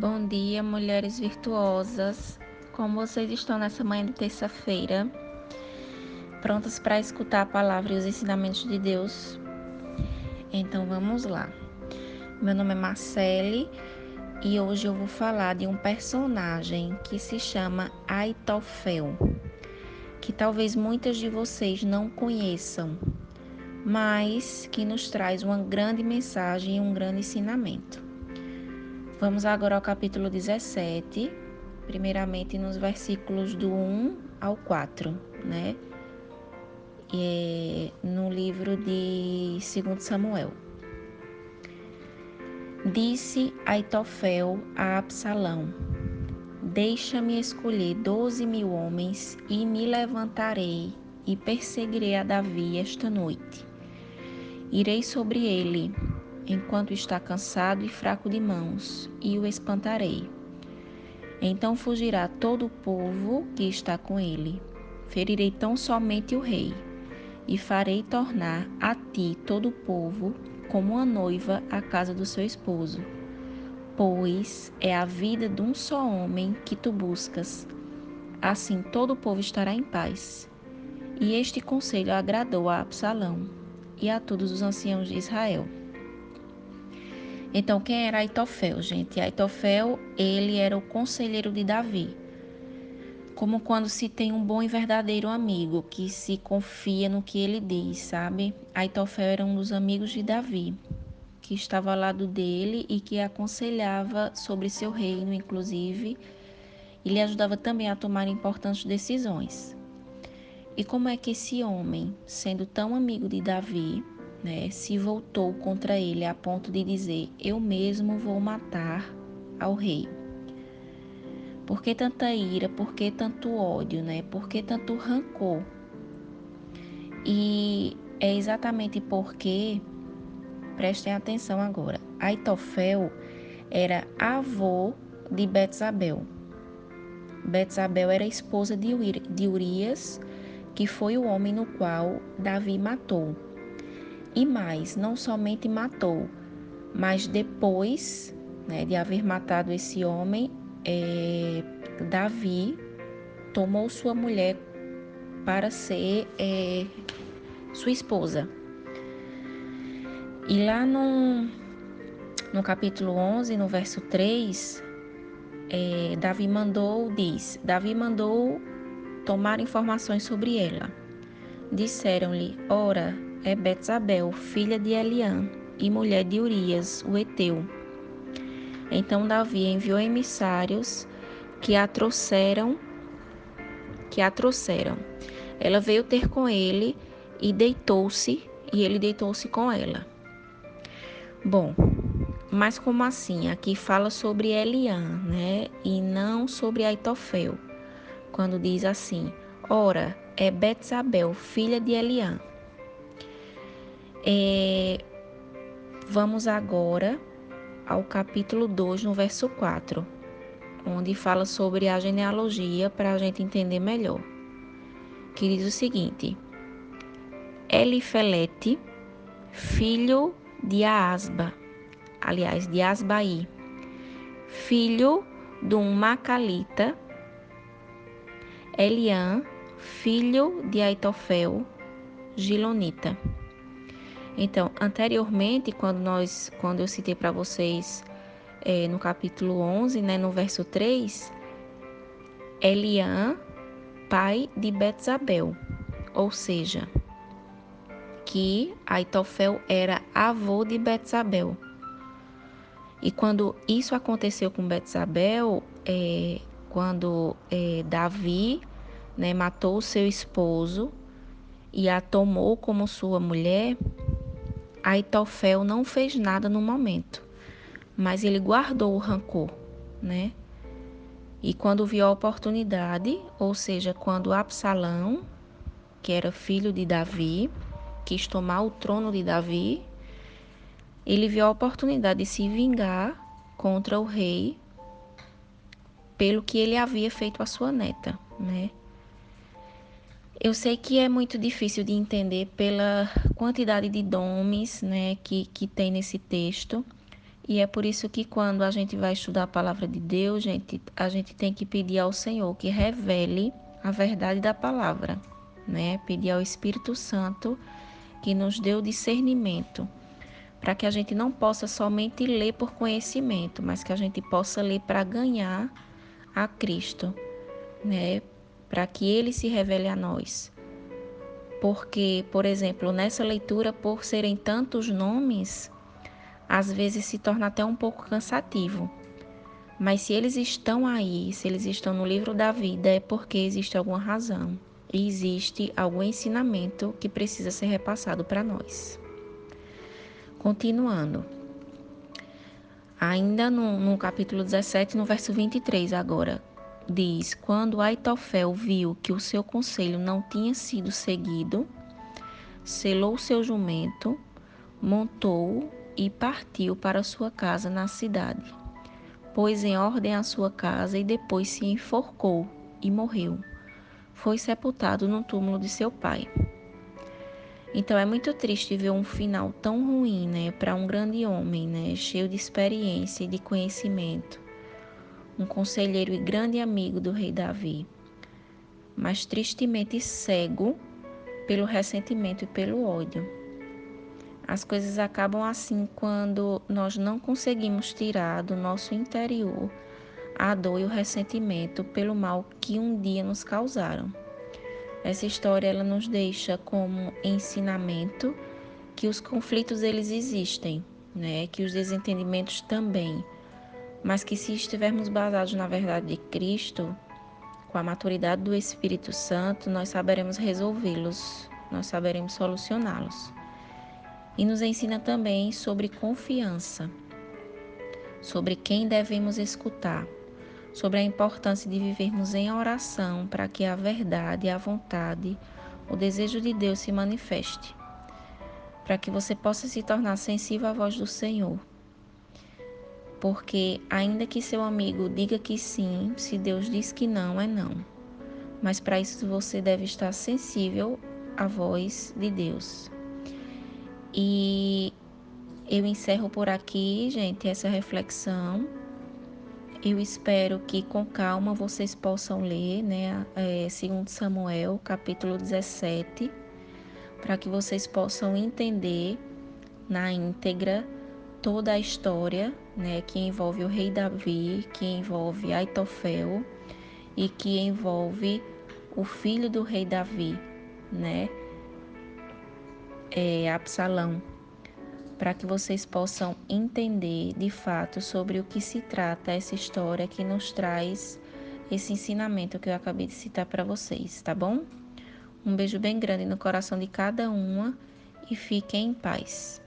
Bom dia, mulheres virtuosas. Como vocês estão nessa manhã de terça-feira? Prontas para escutar a palavra e os ensinamentos de Deus? Então vamos lá. Meu nome é Marcele e hoje eu vou falar de um personagem que se chama Aitofel, que talvez muitas de vocês não conheçam, mas que nos traz uma grande mensagem e um grande ensinamento. Vamos agora ao capítulo 17, primeiramente nos versículos do 1 ao 4, né? E é no livro de 2 Samuel. Disse Aitofel a Absalão: Deixa-me escolher doze mil homens e me levantarei e perseguirei a Davi esta noite. Irei sobre ele enquanto está cansado e fraco de mãos, e o espantarei. Então fugirá todo o povo que está com ele. Ferirei tão somente o rei, e farei tornar a ti todo o povo como uma noiva à casa do seu esposo. Pois é a vida de um só homem que tu buscas. Assim todo o povo estará em paz. E este conselho agradou a Absalão e a todos os anciãos de Israel. Então, quem era Aitofel, gente? Aitofel, ele era o conselheiro de Davi. Como quando se tem um bom e verdadeiro amigo que se confia no que ele diz, sabe? Aitofel era um dos amigos de Davi, que estava ao lado dele e que aconselhava sobre seu reino, inclusive, e lhe ajudava também a tomar importantes decisões. E como é que esse homem, sendo tão amigo de Davi, né, se voltou contra ele a ponto de dizer: Eu mesmo vou matar ao rei. Por que tanta ira? Por que tanto ódio? Né? Por que tanto rancor? E é exatamente porque, prestem atenção agora, Aitofel era avô de Betsabel. Betsabel era esposa de Urias, que foi o homem no qual Davi matou. E mais, não somente matou, mas depois né, de haver matado esse homem, é, Davi tomou sua mulher para ser é, sua esposa. E lá no, no capítulo 11, no verso 3, é, Davi mandou, diz, Davi mandou tomar informações sobre ela. Disseram-lhe, ora, é Betsabel, filha de Eliã e mulher de Urias, o Eteu. Então Davi enviou emissários que a trouxeram, que a trouxeram. Ela veio ter com ele e deitou-se, e ele deitou-se com ela. Bom, mas como assim? Aqui fala sobre Eliã, né? E não sobre Aitofel. Quando diz assim: Ora, é Betsabel, filha de Eliã. É, vamos agora ao capítulo 2, no verso 4, onde fala sobre a genealogia para a gente entender melhor. Que diz o seguinte: Elifelete, filho de Asba, aliás, de Asbaí, filho de um Macalita, Eliã, filho de Aitofel, Gilonita. Então, anteriormente, quando nós, quando eu citei para vocês é, no capítulo 11, né, no verso 3, Eliã, pai de Betzabel, ou seja, que Aitofel era avô de Betzabel. E quando isso aconteceu com Betzabel, é, quando é, Davi né, matou seu esposo e a tomou como sua mulher, Aitofel não fez nada no momento, mas ele guardou o rancor, né? E quando viu a oportunidade, ou seja, quando Absalão, que era filho de Davi, quis tomar o trono de Davi, ele viu a oportunidade de se vingar contra o rei pelo que ele havia feito à sua neta, né? Eu sei que é muito difícil de entender pela quantidade de nomes né, que, que tem nesse texto E é por isso que quando a gente vai estudar a palavra de Deus, gente, a gente tem que pedir ao Senhor que revele a verdade da palavra, né? Pedir ao Espírito Santo que nos dê o discernimento, para que a gente não possa somente ler por conhecimento, mas que a gente possa ler para ganhar a Cristo, né? Para que ele se revele a nós. Porque, por exemplo, nessa leitura, por serem tantos nomes, às vezes se torna até um pouco cansativo. Mas se eles estão aí, se eles estão no livro da vida, é porque existe alguma razão e existe algum ensinamento que precisa ser repassado para nós. Continuando. Ainda no, no, capítulo 17, no verso 23, agora, diz: Quando Aitofel viu que o seu conselho não tinha sido seguido, selou seu jumento, montou e partiu para sua casa na cidade. Pôs em ordem a sua casa e depois se enforcou e morreu. Foi sepultado no túmulo de seu pai. Então é muito triste ver um final tão ruim, né, para um grande homem, né, cheio de experiência e de conhecimento, um conselheiro e grande amigo do rei Davi, mas tristemente cego pelo ressentimento e pelo ódio. As coisas acabam assim quando nós não conseguimos tirar do nosso interior a dor e o ressentimento pelo mal que um dia nos causaram. Essa história ela nos deixa como ensinamento que os conflitos eles existem, né? Que os desentendimentos também, mas que se estivermos basados na verdade de Cristo, com a maturidade do Espírito Santo, nós saberemos resolvê-los, nós saberemos solucioná-los e nos ensina também sobre confiança, sobre quem devemos escutar, sobre a importância de vivermos em oração para que a verdade, a vontade, o desejo de Deus se manifeste, para que você possa se tornar sensível à voz do Senhor. Porque, ainda que seu amigo diga que sim, se Deus diz que não, é não. Mas para isso você deve estar sensível à voz de Deus. E eu encerro por aqui, gente, essa reflexão. Eu espero que com calma vocês possam ler, né, é, segundo Samuel, capítulo 17, para que vocês possam entender na íntegra toda a história, né, que envolve o rei Davi, que envolve Aitofel e que envolve o filho do rei Davi, né? é, Absalão, para que vocês possam entender de fato sobre o que se trata essa história que nos traz esse ensinamento que eu acabei de citar para vocês, tá bom? Um beijo bem grande no coração de cada uma e fiquem em paz.